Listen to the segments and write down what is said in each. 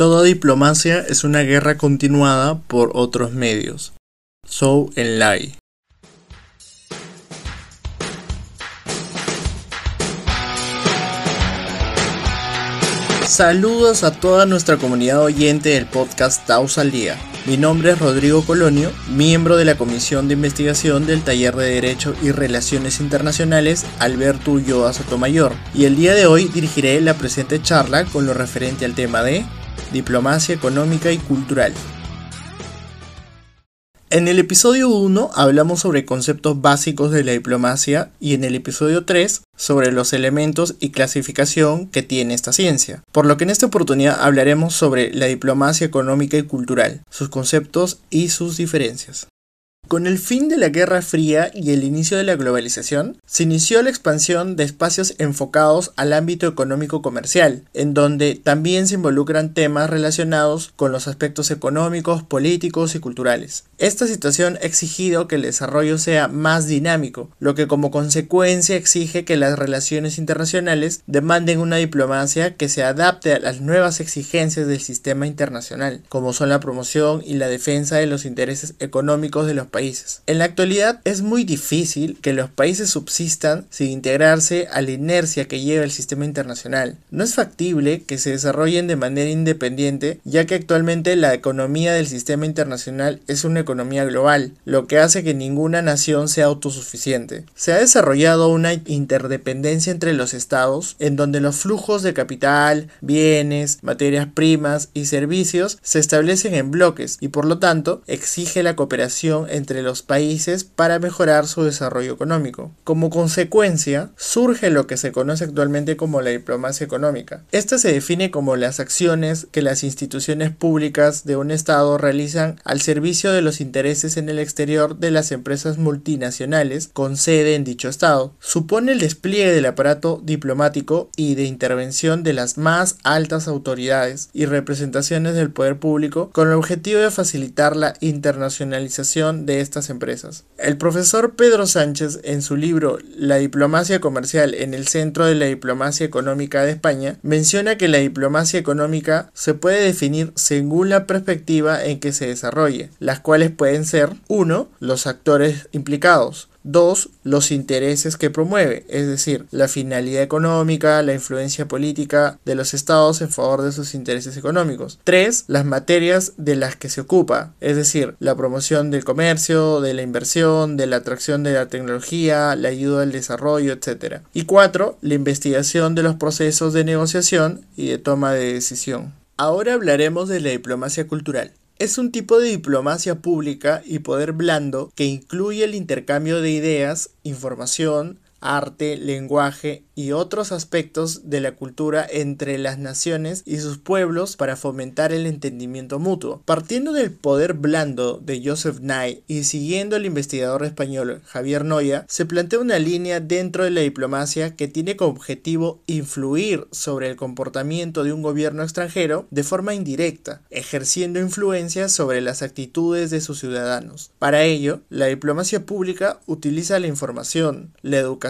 Toda diplomacia es una guerra continuada por otros medios. Zhou Enlai. Saludos a toda nuestra comunidad oyente del podcast Taos al Día. Mi nombre es Rodrigo Colonio, miembro de la Comisión de Investigación del Taller de Derecho y Relaciones Internacionales Alberto Ulloa Sotomayor, y el día de hoy dirigiré la presente charla con lo referente al tema de diplomacia económica y cultural. En el episodio 1 hablamos sobre conceptos básicos de la diplomacia y en el episodio 3 sobre los elementos y clasificación que tiene esta ciencia. Por lo que en esta oportunidad hablaremos sobre la diplomacia económica y cultural, sus conceptos y sus diferencias. Con el fin de la Guerra Fría y el inicio de la globalización, se inició la expansión de espacios enfocados al ámbito económico comercial, en donde también se involucran temas relacionados con los aspectos económicos, políticos y culturales. Esta situación ha exigido que el desarrollo sea más dinámico, lo que como consecuencia exige que las relaciones internacionales demanden una diplomacia que se adapte a las nuevas exigencias del sistema internacional, como son la promoción y la defensa de los intereses económicos de los países en la actualidad es muy difícil que los países subsistan sin integrarse a la inercia que lleva el sistema internacional. No es factible que se desarrollen de manera independiente, ya que actualmente la economía del sistema internacional es una economía global, lo que hace que ninguna nación sea autosuficiente. Se ha desarrollado una interdependencia entre los estados, en donde los flujos de capital, bienes, materias primas y servicios se establecen en bloques y por lo tanto exige la cooperación entre entre los países para mejorar su desarrollo económico. Como consecuencia, surge lo que se conoce actualmente como la diplomacia económica. Esta se define como las acciones que las instituciones públicas de un Estado realizan al servicio de los intereses en el exterior de las empresas multinacionales con sede en dicho Estado. Supone el despliegue del aparato diplomático y de intervención de las más altas autoridades y representaciones del poder público con el objetivo de facilitar la internacionalización de estas empresas. El profesor Pedro Sánchez, en su libro La diplomacia comercial en el centro de la diplomacia económica de España, menciona que la diplomacia económica se puede definir según la perspectiva en que se desarrolle, las cuales pueden ser 1. los actores implicados, Dos, los intereses que promueve, es decir, la finalidad económica, la influencia política de los estados en favor de sus intereses económicos. Tres, las materias de las que se ocupa, es decir, la promoción del comercio, de la inversión, de la atracción de la tecnología, la ayuda al desarrollo, etc. Y cuatro, la investigación de los procesos de negociación y de toma de decisión. Ahora hablaremos de la diplomacia cultural. Es un tipo de diplomacia pública y poder blando que incluye el intercambio de ideas, información, arte, lenguaje y otros aspectos de la cultura entre las naciones y sus pueblos para fomentar el entendimiento mutuo. Partiendo del poder blando de Joseph Nye y siguiendo al investigador español Javier Noya, se plantea una línea dentro de la diplomacia que tiene como objetivo influir sobre el comportamiento de un gobierno extranjero de forma indirecta, ejerciendo influencia sobre las actitudes de sus ciudadanos. Para ello, la diplomacia pública utiliza la información, la educación,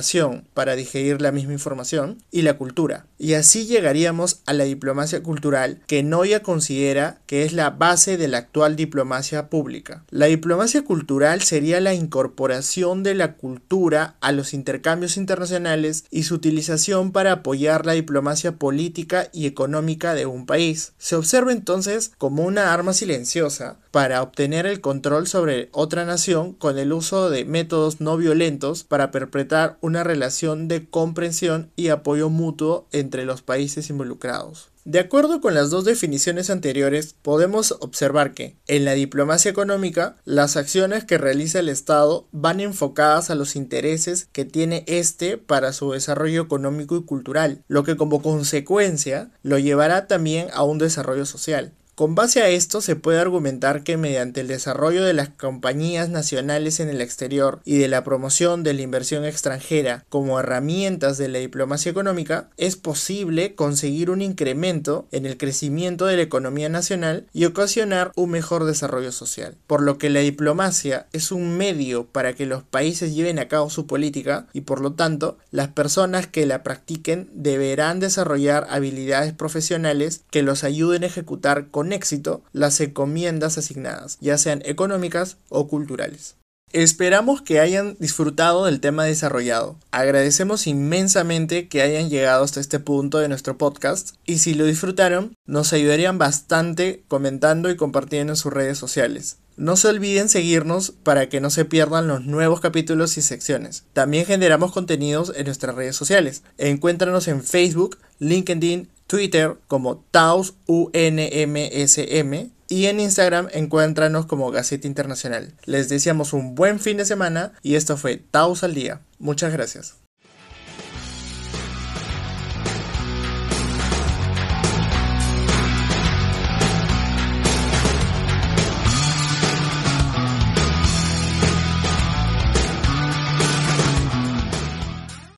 para digerir la misma información y la cultura. Y así llegaríamos a la diplomacia cultural que Noya considera que es la base de la actual diplomacia pública. La diplomacia cultural sería la incorporación de la cultura a los intercambios internacionales y su utilización para apoyar la diplomacia política y económica de un país. Se observa entonces como una arma silenciosa para obtener el control sobre otra nación con el uso de métodos no violentos para perpetrar una relación de comprensión y apoyo mutuo entre los países involucrados. De acuerdo con las dos definiciones anteriores, podemos observar que, en la diplomacia económica, las acciones que realiza el Estado van enfocadas a los intereses que tiene éste para su desarrollo económico y cultural, lo que como consecuencia lo llevará también a un desarrollo social. Con base a esto se puede argumentar que mediante el desarrollo de las compañías nacionales en el exterior y de la promoción de la inversión extranjera como herramientas de la diplomacia económica, es posible conseguir un incremento en el crecimiento de la economía nacional y ocasionar un mejor desarrollo social. Por lo que la diplomacia es un medio para que los países lleven a cabo su política y por lo tanto las personas que la practiquen deberán desarrollar habilidades profesionales que los ayuden a ejecutar éxito las encomiendas asignadas, ya sean económicas o culturales. Esperamos que hayan disfrutado del tema desarrollado. Agradecemos inmensamente que hayan llegado hasta este punto de nuestro podcast y si lo disfrutaron, nos ayudarían bastante comentando y compartiendo en sus redes sociales. No se olviden seguirnos para que no se pierdan los nuevos capítulos y secciones. También generamos contenidos en nuestras redes sociales. Encuéntranos en Facebook, LinkedIn, Twitter como TausUNMSM y en Instagram encuéntranos como Gaceta Internacional. Les deseamos un buen fin de semana y esto fue Taus al Día. Muchas gracias.